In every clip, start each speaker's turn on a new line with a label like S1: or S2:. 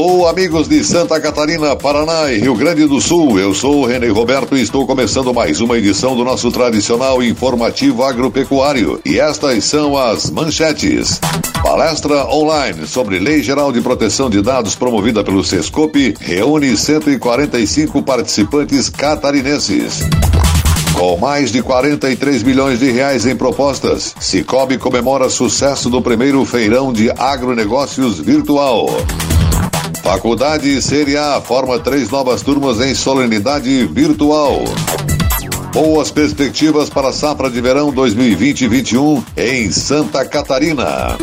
S1: Alô, amigos de Santa Catarina, Paraná e Rio Grande do Sul. Eu sou o René Roberto e estou começando mais uma edição do nosso tradicional informativo agropecuário. E estas são as manchetes. Palestra online sobre Lei Geral de Proteção de Dados promovida pelo Sescope reúne 145 participantes catarinenses. Com mais de 43 milhões de reais em propostas, Cicobi comemora sucesso do primeiro feirão de agronegócios virtual. Faculdade Série A forma três novas turmas em solenidade virtual. Boas perspectivas para a safra de verão 2020-21 em Santa Catarina.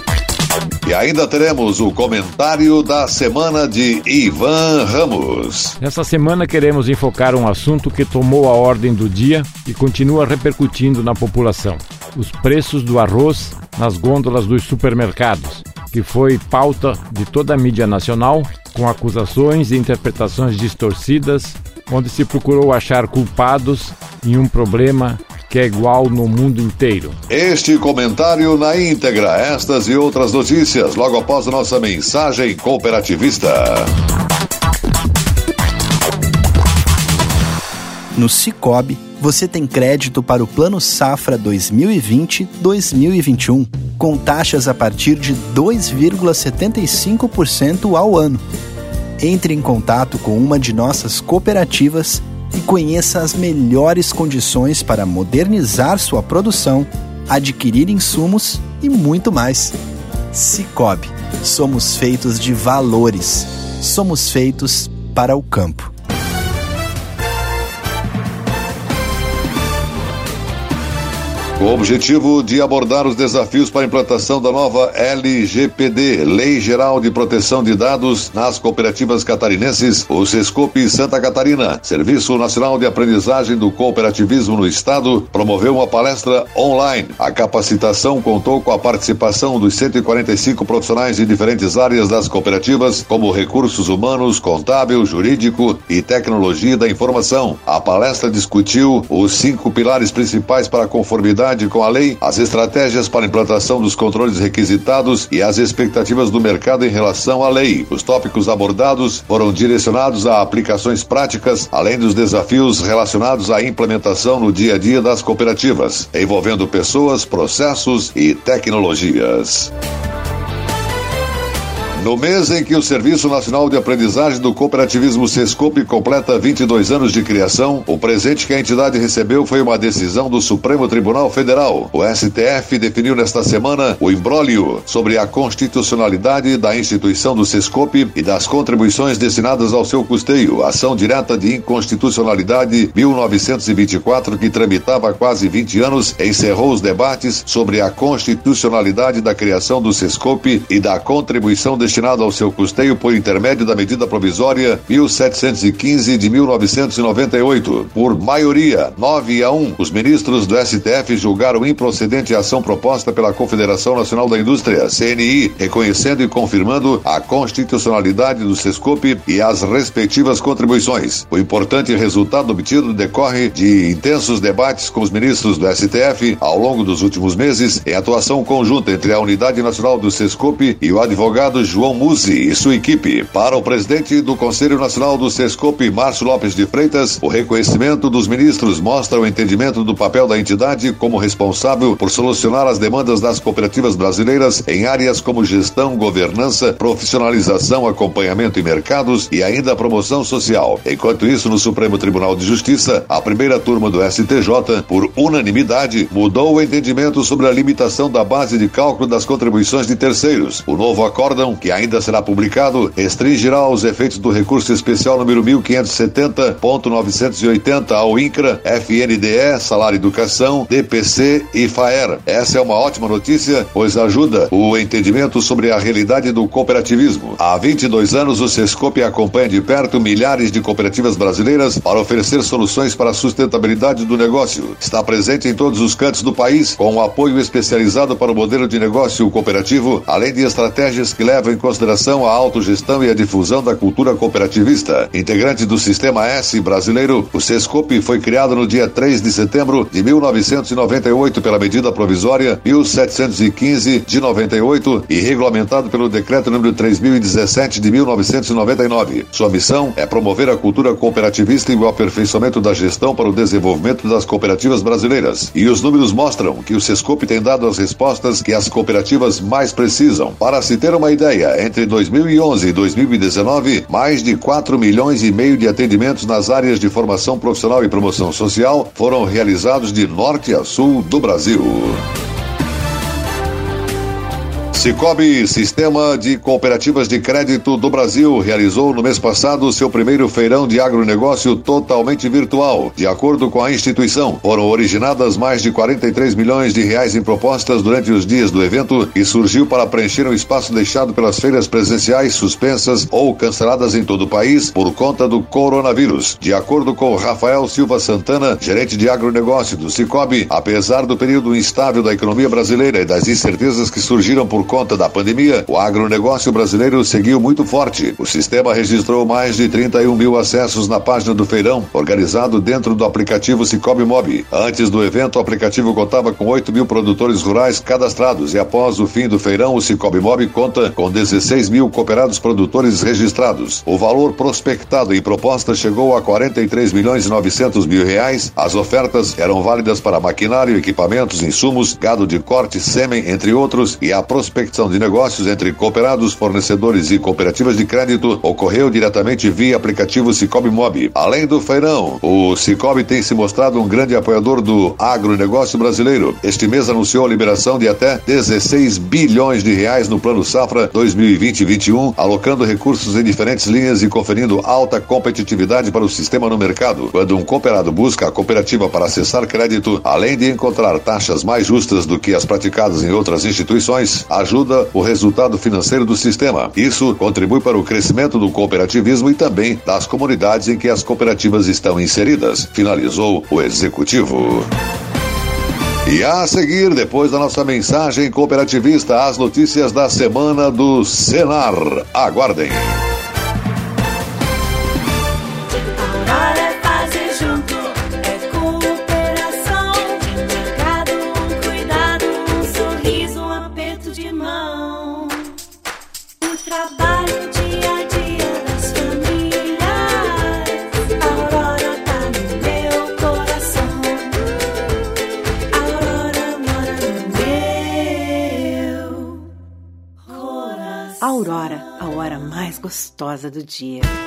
S1: E ainda teremos o comentário da semana de Ivan Ramos.
S2: Nessa semana queremos enfocar um assunto que tomou a ordem do dia e continua repercutindo na população: os preços do arroz nas gôndolas dos supermercados, que foi pauta de toda a mídia nacional com acusações e interpretações distorcidas, onde se procurou achar culpados em um problema que é igual no mundo inteiro.
S1: Este comentário na íntegra, estas e outras notícias, logo após a nossa mensagem cooperativista.
S3: No Cicobi, você tem crédito para o Plano Safra 2020-2021, com taxas a partir de 2,75% ao ano. Entre em contato com uma de nossas cooperativas e conheça as melhores condições para modernizar sua produção, adquirir insumos e muito mais. Cicobi, somos feitos de valores. Somos feitos para o campo.
S1: Com o objetivo de abordar os desafios para a implantação da nova LGPD, Lei Geral de Proteção de Dados, nas cooperativas catarinenses, o Sescope Santa Catarina, Serviço Nacional de Aprendizagem do Cooperativismo no Estado, promoveu uma palestra online. A capacitação contou com a participação dos 145 profissionais de diferentes áreas das cooperativas, como recursos humanos, contábil, jurídico e tecnologia da informação. A palestra discutiu os cinco pilares principais para a conformidade conformidade com a lei, as estratégias para implantação dos controles requisitados e as expectativas do mercado em relação à lei. Os tópicos abordados foram direcionados a aplicações práticas, além dos desafios relacionados à implementação no dia a dia das cooperativas, envolvendo pessoas, processos e tecnologias. No mês em que o Serviço Nacional de Aprendizagem do Cooperativismo Sescope completa 22 anos de criação, o presente que a entidade recebeu foi uma decisão do Supremo Tribunal Federal. O STF definiu nesta semana o imbróglio sobre a constitucionalidade da instituição do Sescope e das contribuições destinadas ao seu custeio, ação direta de inconstitucionalidade 1924 que tramitava há quase 20 anos, encerrou os debates sobre a constitucionalidade da criação do Sescope e da contribuição destinada destinado ao seu custeio por intermédio da medida provisória 1715 de 1998. Por maioria, 9 a 1, os ministros do STF julgaram improcedente a ação proposta pela Confederação Nacional da Indústria, CNI, reconhecendo e confirmando a constitucionalidade do Sescope e as respectivas contribuições. O importante resultado obtido decorre de intensos debates com os ministros do STF ao longo dos últimos meses, em atuação conjunta entre a Unidade Nacional do Sescope e o advogado João Musi e sua equipe. Para o presidente do Conselho Nacional do Sescope, Márcio Lopes de Freitas, o reconhecimento dos ministros mostra o entendimento do papel da entidade como responsável por solucionar as demandas das cooperativas brasileiras em áreas como gestão, governança, profissionalização, acompanhamento e mercados e ainda promoção social. Enquanto isso, no Supremo Tribunal de Justiça, a primeira turma do STJ, por unanimidade, mudou o entendimento sobre a limitação da base de cálculo das contribuições de terceiros. O novo acórdão, que que ainda será publicado, restringirá os efeitos do recurso especial número 1570.980 ao INCRA, FNDE, Salário Educação, DPC e FAER. Essa é uma ótima notícia, pois ajuda o entendimento sobre a realidade do cooperativismo. Há 22 anos, o Sescope acompanha de perto milhares de cooperativas brasileiras para oferecer soluções para a sustentabilidade do negócio. Está presente em todos os cantos do país, com um apoio especializado para o modelo de negócio cooperativo, além de estratégias que levam em consideração a autogestão e a difusão da cultura cooperativista. Integrante do Sistema S brasileiro, o Sescope foi criado no dia 3 de setembro de 1998 pela medida provisória 1715 de 98 e regulamentado pelo decreto número 3017 de 1999. Sua missão é promover a cultura cooperativista e o aperfeiçoamento da gestão para o desenvolvimento das cooperativas brasileiras. E os números mostram que o Sescope tem dado as respostas que as cooperativas mais precisam. Para se ter uma ideia, entre 2011 e 2019, mais de 4 milhões e meio de atendimentos nas áreas de formação profissional e promoção social foram realizados de norte a sul do Brasil. Cicobi, Sistema de Cooperativas de Crédito do Brasil, realizou no mês passado seu primeiro feirão de agronegócio totalmente virtual. De acordo com a instituição, foram originadas mais de 43 milhões de reais em propostas durante os dias do evento e surgiu para preencher o espaço deixado pelas feiras presenciais suspensas ou canceladas em todo o país por conta do coronavírus. De acordo com Rafael Silva Santana, gerente de agronegócio do Cicobi, apesar do período instável da economia brasileira e das incertezas que surgiram por conta da pandemia, o agronegócio brasileiro seguiu muito forte. O sistema registrou mais de 31 mil acessos na página do feirão, organizado dentro do aplicativo Cicobi Mob. Antes do evento, o aplicativo contava com 8 mil produtores rurais cadastrados e após o fim do feirão, o Cicobi Mob conta com 16 mil cooperados produtores registrados. O valor prospectado em proposta chegou a 43 milhões e 900 mil reais. As ofertas eram válidas para maquinário, equipamentos, insumos, gado de corte, sêmen, entre outros, e a prospecção prospecção de negócios entre cooperados, fornecedores e cooperativas de crédito ocorreu diretamente via aplicativo Cicobi Mob. Além do feirão, o Cicobi tem se mostrado um grande apoiador do agronegócio brasileiro. Este mês anunciou a liberação de até 16 bilhões de reais no Plano Safra 2020-21, alocando recursos em diferentes linhas e conferindo alta competitividade para o sistema no mercado. Quando um cooperado busca a cooperativa para acessar crédito, além de encontrar taxas mais justas do que as praticadas em outras instituições, a ajuda o resultado financeiro do sistema. Isso contribui para o crescimento do cooperativismo e também das comunidades em que as cooperativas estão inseridas, finalizou o executivo. E a seguir, depois da nossa mensagem cooperativista, as notícias da semana do Senar. Aguardem.
S4: Gostosa do dia.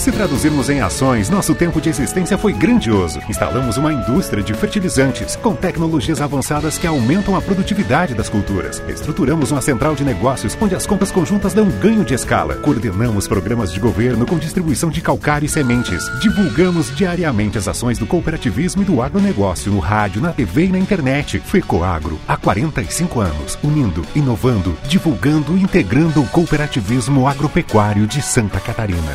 S5: Se traduzirmos em ações, nosso tempo de existência foi grandioso. Instalamos uma indústria de fertilizantes com tecnologias avançadas que aumentam a produtividade das culturas. Estruturamos uma central de negócios onde as compras conjuntas dão ganho de escala. Coordenamos programas de governo com distribuição de calcário e sementes. Divulgamos diariamente as ações do cooperativismo e do agronegócio no rádio, na TV e na internet. Fecoagro, há 45 anos, unindo, inovando, divulgando e integrando o cooperativismo agropecuário de Santa Catarina.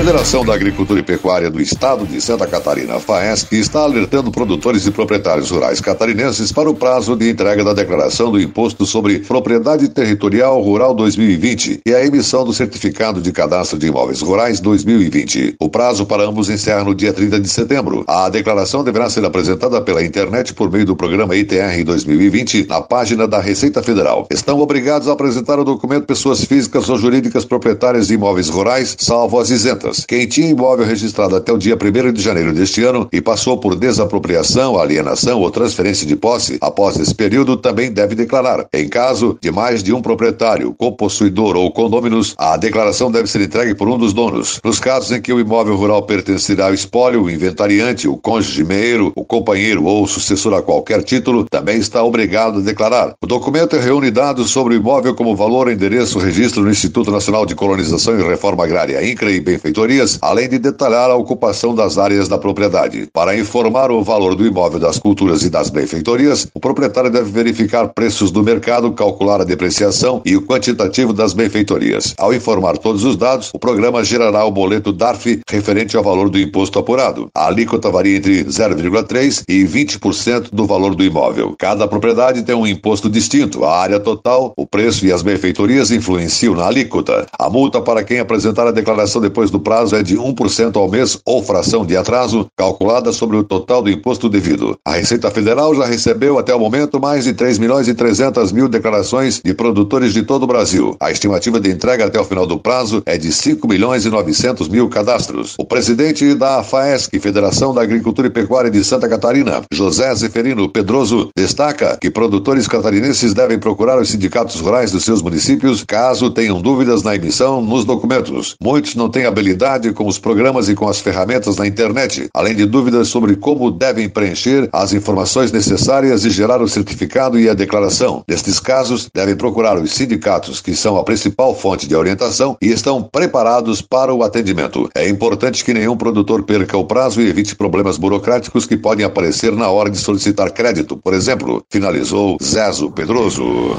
S1: Federação da Agricultura e Pecuária do Estado de Santa Catarina, FAESC, está alertando produtores e proprietários rurais catarinenses para o prazo de entrega da declaração do Imposto sobre Propriedade Territorial Rural 2020 e a emissão do Certificado de Cadastro de Imóveis Rurais 2020. O prazo para ambos encerra no dia 30 de setembro. A declaração deverá ser apresentada pela internet por meio do programa ITR 2020 na página da Receita Federal. Estão obrigados a apresentar o documento pessoas físicas ou jurídicas proprietárias de imóveis rurais, salvo as isentas. Quem tinha imóvel registrado até o dia 1 de janeiro deste ano e passou por desapropriação, alienação ou transferência de posse após esse período também deve declarar. Em caso de mais de um proprietário, copossuidor ou condôminos, a declaração deve ser entregue por um dos donos. Nos casos em que o imóvel rural pertencerá ao espólio, o inventariante, o cônjuge meiro, o companheiro ou sucessor a qualquer título, também está obrigado a declarar. O documento reúne dados sobre o imóvel como valor, endereço, registro no Instituto Nacional de Colonização e Reforma Agrária, INCRA e benfeitor além de detalhar a ocupação das áreas da propriedade. Para informar o valor do imóvel das culturas e das benfeitorias, o proprietário deve verificar preços do mercado, calcular a depreciação e o quantitativo das benfeitorias. Ao informar todos os dados, o programa gerará o boleto DARF referente ao valor do imposto apurado. A alíquota varia entre 0,3% e 20% do valor do imóvel. Cada propriedade tem um imposto distinto. A área total, o preço e as benfeitorias influenciam na alíquota. A multa para quem apresentar a declaração depois do prazo é de 1% ao mês ou fração de atraso, calculada sobre o total do imposto devido. A Receita Federal já recebeu até o momento mais de 3 milhões e 300 mil declarações de produtores de todo o Brasil. A estimativa de entrega até o final do prazo é de 5 milhões e 900 mil cadastros. O presidente da FAESC, Federação da Agricultura e Pecuária de Santa Catarina, José Zeferino Pedroso, destaca que produtores catarinenses devem procurar os sindicatos rurais dos seus municípios caso tenham dúvidas na emissão nos documentos. Muitos não têm habilidade com os programas e com as ferramentas na internet, além de dúvidas sobre como devem preencher as informações necessárias e gerar o certificado e a declaração. Nestes casos, devem procurar os sindicatos, que são a principal fonte de orientação e estão preparados para o atendimento. É importante que nenhum produtor perca o prazo e evite problemas burocráticos que podem aparecer na hora de solicitar crédito, por exemplo, finalizou Zezo Pedroso.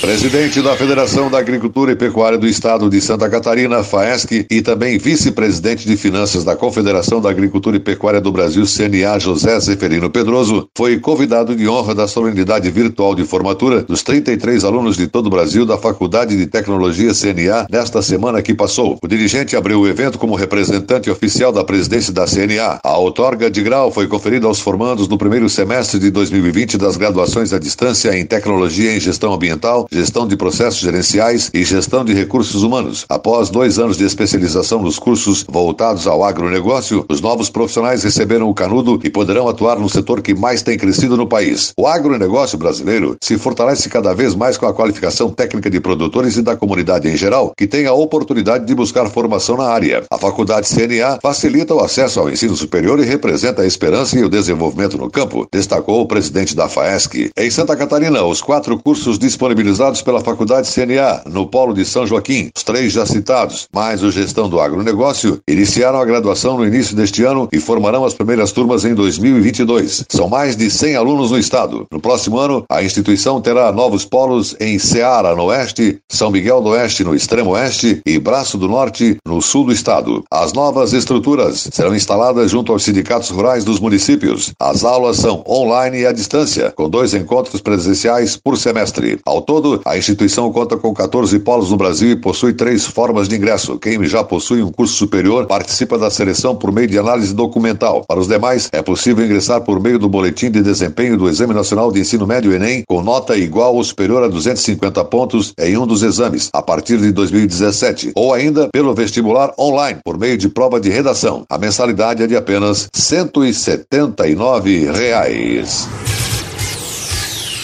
S1: Presidente da Federação da Agricultura e Pecuária do Estado de Santa Catarina, FAESC, e também vice-presidente de Finanças da Confederação da Agricultura e Pecuária do Brasil, CNA, José Zeferino Pedroso, foi convidado de honra da solenidade virtual de formatura dos 33 alunos de todo o Brasil da Faculdade de Tecnologia CNA nesta semana que passou. O dirigente abriu o evento como representante oficial da presidência da CNA. A outorga de grau foi conferida aos formandos no primeiro semestre de 2020 das graduações à distância em Tecnologia em Gestão Ambiental, gestão de processos gerenciais e gestão de recursos humanos. Após dois anos de especialização nos cursos voltados ao agronegócio, os novos profissionais receberam o canudo e poderão atuar no setor que mais tem crescido no país. O agronegócio brasileiro se fortalece cada vez mais com a qualificação técnica de produtores e da comunidade em geral, que tem a oportunidade de buscar formação na área. A Faculdade CNA facilita o acesso ao ensino superior e representa a esperança e o desenvolvimento no campo, destacou o presidente da FAESC. Em Santa Catarina, os quatro cursos disponibilizados realizados pela Faculdade CNA, no Polo de São Joaquim, os três já citados, mais o Gestão do Agronegócio, iniciaram a graduação no início deste ano e formarão as primeiras turmas em 2022. São mais de 100 alunos no estado. No próximo ano, a instituição terá novos polos em Ceará, no oeste, São Miguel do Oeste, no extremo oeste e Braço do Norte, no sul do estado. As novas estruturas serão instaladas junto aos sindicatos rurais dos municípios. As aulas são online e à distância, com dois encontros presenciais por semestre. Ao todo, a instituição conta com 14 polos no Brasil e possui três formas de ingresso. Quem já possui um curso superior participa da seleção por meio de análise documental. Para os demais, é possível ingressar por meio do boletim de desempenho do Exame Nacional de Ensino Médio Enem, com nota igual ou superior a 250 pontos em um dos exames, a partir de 2017, ou ainda pelo vestibular online, por meio de prova de redação. A mensalidade é de apenas 179 reais.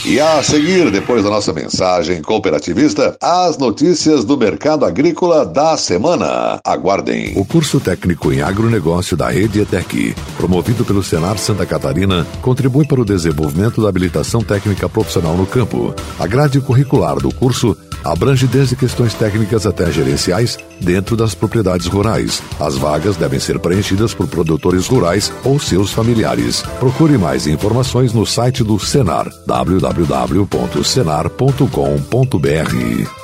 S1: E a seguir, depois da nossa mensagem cooperativista, as notícias do mercado agrícola da semana. Aguardem.
S4: O curso técnico em agronegócio da Rede ETEC, promovido pelo Senar Santa Catarina, contribui para o desenvolvimento da habilitação técnica profissional no campo. A grade curricular do curso abrange desde questões técnicas até gerenciais dentro das propriedades rurais. As vagas devem ser preenchidas por produtores rurais ou seus familiares. Procure mais informações no site do Senar, www.senar.com.br.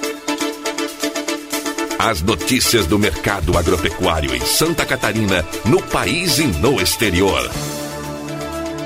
S6: As notícias do mercado agropecuário em Santa Catarina, no país e no exterior.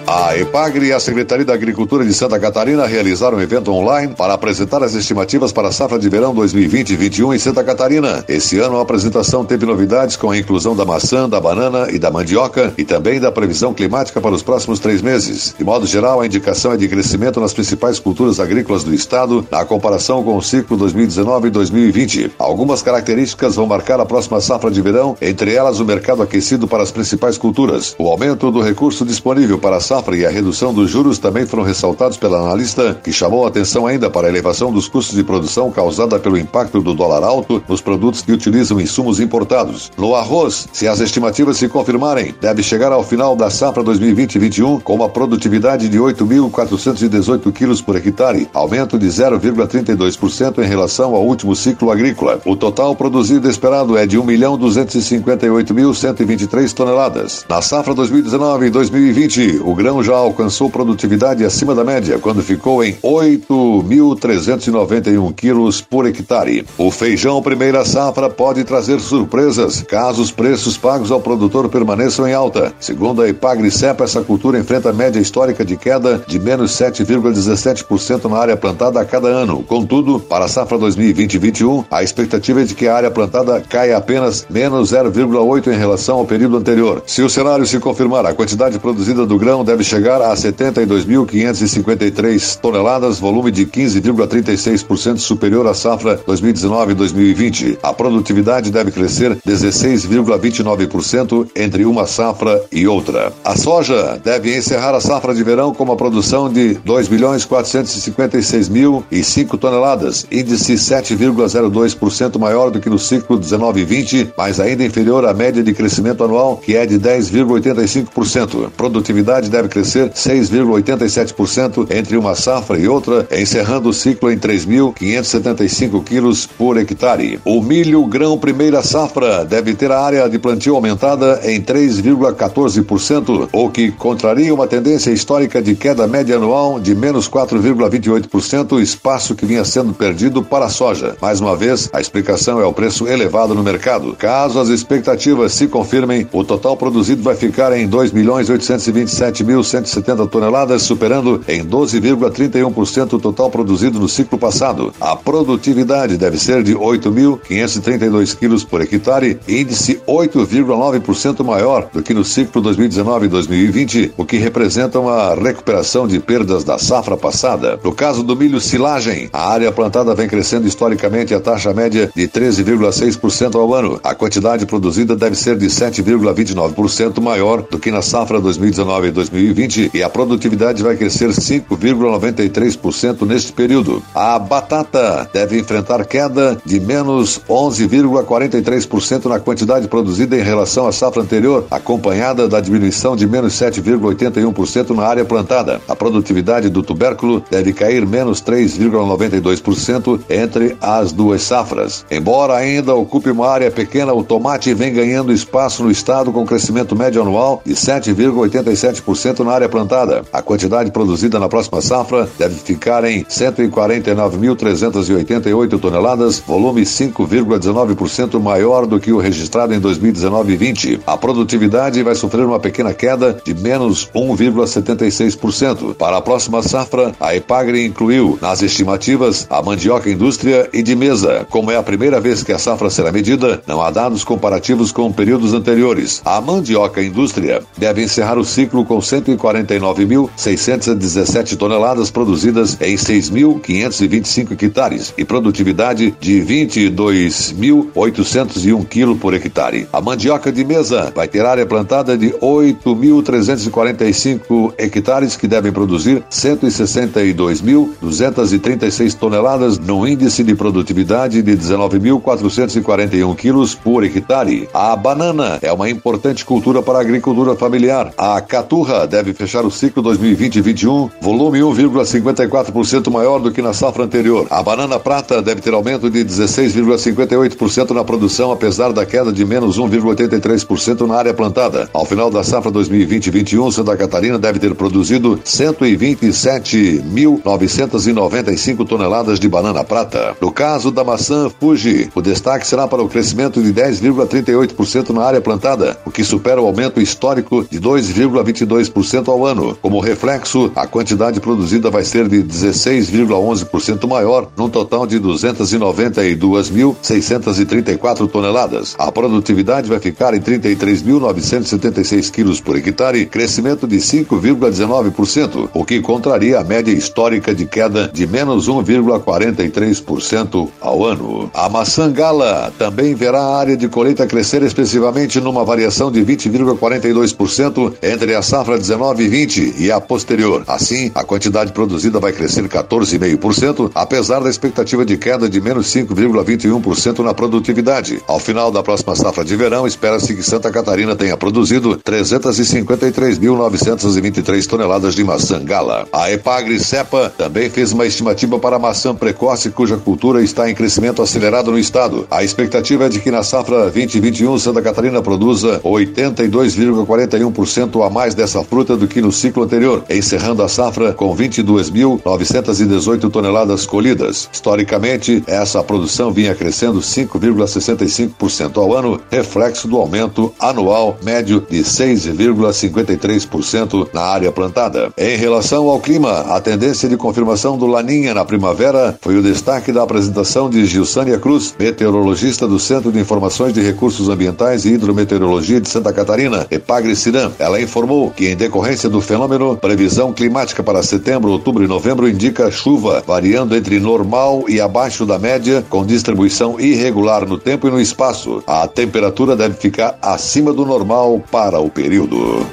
S1: A EPAGRE e a Secretaria da Agricultura de Santa Catarina realizaram um evento online para apresentar as estimativas para a safra de verão 2020-21 em Santa Catarina. Esse ano a apresentação teve novidades com a inclusão da maçã, da banana e da mandioca e também da previsão climática para os próximos três meses. De modo geral, a indicação é de crescimento nas principais culturas agrícolas do estado na comparação com o ciclo 2019 2020. Algumas características vão marcar a próxima safra de verão, entre elas o mercado aquecido para as principais culturas, o aumento do recurso disponível para a safra safra e a redução dos juros também foram ressaltados pela analista, que chamou atenção ainda para a elevação dos custos de produção causada pelo impacto do dólar alto nos produtos que utilizam insumos importados. No arroz, se as estimativas se confirmarem, deve chegar ao final da safra 2020-21 com uma produtividade de 8.418 quilos por hectare, aumento de 0,32% em relação ao último ciclo agrícola. O total produzido esperado é de 1.258.123 toneladas. Na safra 2019 2020, o grão já alcançou produtividade acima da média, quando ficou em 8.391 quilos por hectare. O feijão primeira safra pode trazer surpresas caso os preços pagos ao produtor permaneçam em alta. Segundo a Ipagri Cepa, essa cultura enfrenta média histórica de queda de menos 7,17% na área plantada a cada ano. Contudo, para a safra 2020-21, a expectativa é de que a área plantada caia apenas menos 0,8 em relação ao período anterior. Se o cenário se confirmar, a quantidade produzida do grão deve deve chegar a 72.553 toneladas, volume de 15,36% superior à safra 2019-2020. A produtividade deve crescer 16,29% entre uma safra e outra. A soja deve encerrar a safra de verão com uma produção de 2.456.005 toneladas, índice 7,02% maior do que no ciclo 19-20, mas ainda inferior à média de crescimento anual, que é de 10,85%. Produtividade deve deve crescer 6,87% entre uma safra e outra, encerrando o ciclo em 3.575 quilos por hectare. O milho grão primeira safra deve ter a área de plantio aumentada em 3,14%, o que contraria uma tendência histórica de queda média anual de menos 4,28%, espaço que vinha sendo perdido para a soja. Mais uma vez, a explicação é o preço elevado no mercado. Caso as expectativas se confirmem, o total produzido vai ficar em 2.827.000 4.170 toneladas, superando em 12,31% o total produzido no ciclo passado. A produtividade deve ser de 8.532 quilos por hectare, índice 8,9% maior do que no ciclo 2019/2020, o que representa uma recuperação de perdas da safra passada. No caso do milho silagem, a área plantada vem crescendo historicamente a taxa média de 13,6% ao ano. A quantidade produzida deve ser de 7,29% maior do que na safra 2019 e 2020 e a produtividade vai crescer 5,93% neste período. A batata deve enfrentar queda de menos 11,43% na quantidade produzida em relação à safra anterior, acompanhada da diminuição de menos 7,81% na área plantada. A produtividade do tubérculo deve cair menos 3,92% entre as duas safras. Embora ainda ocupe uma área pequena, o tomate vem ganhando espaço no estado com crescimento médio anual de 7,87% na área plantada. A quantidade produzida na próxima safra deve ficar em 149.388 toneladas, volume 5,19% maior do que o registrado em 2019 e 20. A produtividade vai sofrer uma pequena queda de menos 1,76%. Para a próxima safra, a Epagre incluiu nas estimativas a mandioca indústria e de mesa. Como é a primeira vez que a safra será medida, não há dados comparativos com períodos anteriores. A mandioca indústria deve encerrar o ciclo com 149.617 toneladas produzidas em 6.525 hectares e produtividade de 22.801 kg por hectare. A mandioca de mesa vai ter área plantada de 8.345 hectares que devem produzir 162.236 toneladas no índice de produtividade de 19.441 quilos por hectare. A banana é uma importante cultura para a agricultura familiar. A caturra deve fechar o ciclo 2020-21, volume 1,54% maior do que na safra anterior. A banana prata deve ter aumento de 16,58% na produção, apesar da queda de menos 1,83% na área plantada. Ao final da safra 2020-21, Santa Catarina deve ter produzido 127.995 toneladas de banana prata. No caso da maçã Fuji, o destaque será para o crescimento de 10,38% na área plantada, o que supera o aumento histórico de 2,22% ao ano. Como reflexo, a quantidade produzida vai ser de 16,11% maior, num total de 292.634 toneladas. A produtividade vai ficar em 33.976 quilos por hectare, crescimento de 5,19%, o que contraria a média histórica de queda de menos 1,43% ao ano. A maçã gala também verá a área de colheita crescer expressivamente numa variação de 20,42% entre a safra 19 e 20 e a posterior. Assim, a quantidade produzida vai crescer 14,5%, apesar da expectativa de queda de menos 5,21% na produtividade. Ao final da próxima safra de verão, espera-se que Santa Catarina tenha produzido 353.923 toneladas de maçã gala. A Epagre Cepa também fez uma estimativa para a maçã precoce, cuja cultura está em crescimento acelerado no estado. A expectativa é de que na safra 2021 Santa Catarina produza 82,41% a mais dessa fruta do que no ciclo anterior, encerrando a safra com 22.918 toneladas colhidas. Historicamente, essa produção vinha crescendo 5,65% ao ano, reflexo do aumento anual médio de 6,53% na área plantada. Em relação ao clima, a tendência de confirmação do Laninha na primavera foi o destaque da apresentação de Gilsânia Cruz, meteorologista do Centro de Informações de Recursos Ambientais e Hidrometeorologia de Santa Catarina, Epagre-Ciram. Ela informou que, em decorrência do fenômeno, previsão climática para setembro, outubro e novembro indica chuva, variando entre normal e abaixo da média, com distribuição irregular no tempo e no espaço. A temperatura deve ficar acima do normal para o período.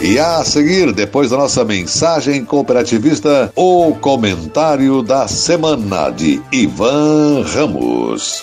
S1: E a seguir, depois da nossa mensagem cooperativista, o comentário da semana de Ivan Ramos.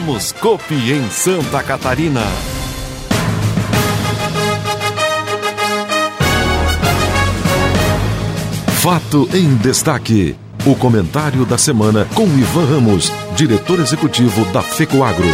S6: Somos Copi em Santa Catarina. Fato em destaque. O comentário da semana com Ivan Ramos, diretor executivo da FECOAGRO.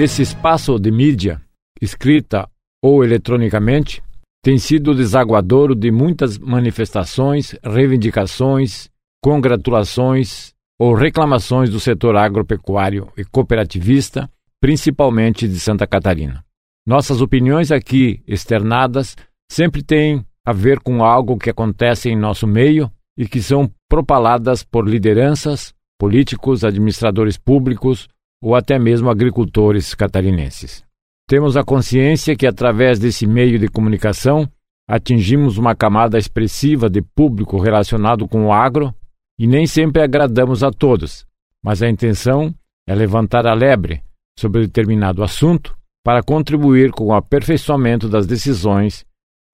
S2: Esse espaço de mídia, escrita ou eletronicamente, tem sido desaguadouro de muitas manifestações, reivindicações, congratulações ou reclamações do setor agropecuário e cooperativista, principalmente de Santa Catarina. Nossas opiniões aqui externadas sempre têm a ver com algo que acontece em nosso meio e que são propaladas por lideranças, políticos, administradores públicos ou até mesmo agricultores catarinenses. Temos a consciência que, através desse meio de comunicação, atingimos uma camada expressiva de público relacionado com o agro e nem sempre agradamos a todos, mas a intenção é levantar a lebre sobre determinado assunto para contribuir com o aperfeiçoamento das decisões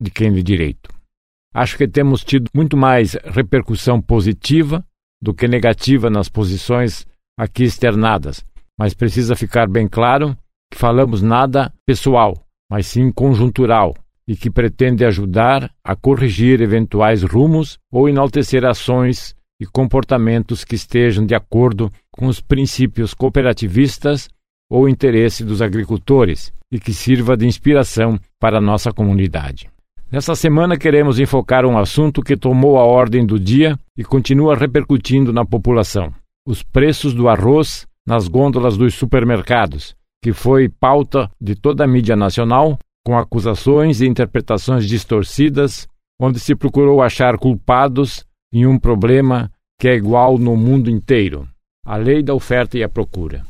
S2: de quem de direito. Acho que temos tido muito mais repercussão positiva do que negativa nas posições aqui externadas, mas precisa ficar bem claro que falamos nada pessoal, mas sim conjuntural, e que pretende ajudar a corrigir eventuais rumos ou enaltecer ações e comportamentos que estejam de acordo com os princípios cooperativistas ou interesse dos agricultores e que sirva de inspiração para a nossa comunidade. Nessa semana queremos enfocar um assunto que tomou a ordem do dia e continua repercutindo na população: os preços do arroz nas gôndolas dos supermercados, que foi pauta de toda a mídia nacional, com acusações e interpretações distorcidas, onde se procurou achar culpados em um problema que é igual no mundo inteiro: a lei da oferta e a procura.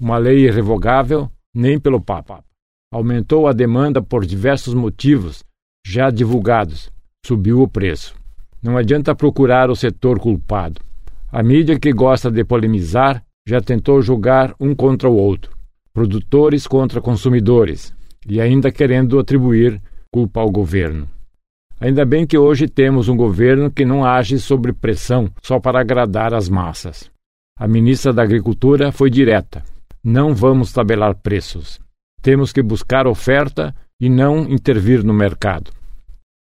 S2: Uma lei irrevogável, nem pelo Papa. Aumentou a demanda por diversos motivos já divulgados. Subiu o preço. Não adianta procurar o setor culpado. A mídia que gosta de polemizar já tentou julgar um contra o outro, produtores contra consumidores, e ainda querendo atribuir culpa ao governo. Ainda bem que hoje temos um governo que não age sob pressão só para agradar as massas. A ministra da Agricultura foi direta: não vamos tabelar preços. Temos que buscar oferta e não intervir no mercado.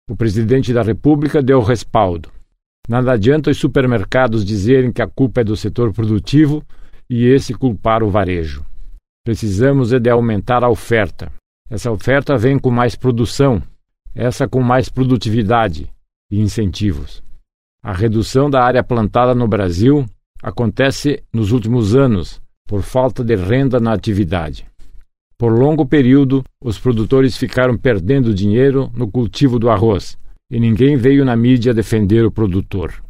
S2: O presidente da República deu respaldo. Nada adianta os supermercados dizerem que a culpa é do setor produtivo e esse culpar o varejo. Precisamos é de aumentar a oferta. Essa oferta vem com mais produção, essa com mais produtividade e incentivos. A redução da área plantada no Brasil acontece nos últimos anos por falta de renda na atividade. Por longo período, os produtores ficaram perdendo dinheiro no cultivo do arroz e ninguém veio na mídia defender o produtor.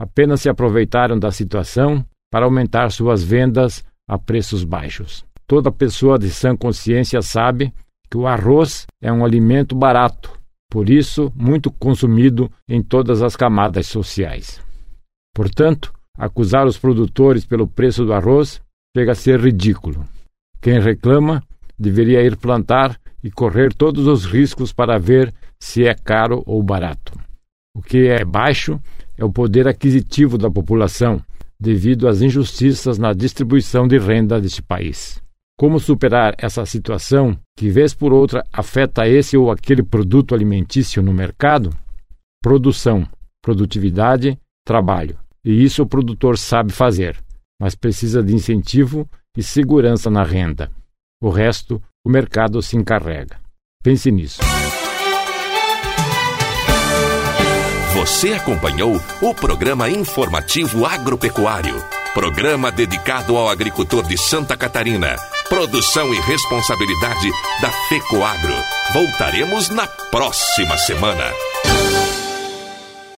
S2: Apenas se aproveitaram da situação para aumentar suas vendas a preços baixos. Toda pessoa de sã consciência sabe que o arroz é um alimento barato por isso muito consumido em todas as camadas sociais. Portanto, acusar os produtores pelo preço do arroz chega a ser ridículo. Quem reclama deveria ir plantar e correr todos os riscos para ver se é caro ou barato. O que é baixo é o poder aquisitivo da população, devido às injustiças na distribuição de renda deste país. Como superar essa situação que, vez por outra, afeta esse ou aquele produto alimentício no mercado? Produção, produtividade, trabalho. E isso o produtor sabe fazer, mas precisa de incentivo e segurança na renda. O resto, o mercado se encarrega. Pense nisso.
S6: Você acompanhou o programa informativo agropecuário, programa dedicado ao agricultor de Santa Catarina Produção e responsabilidade da FECOAGRO. Voltaremos na próxima semana.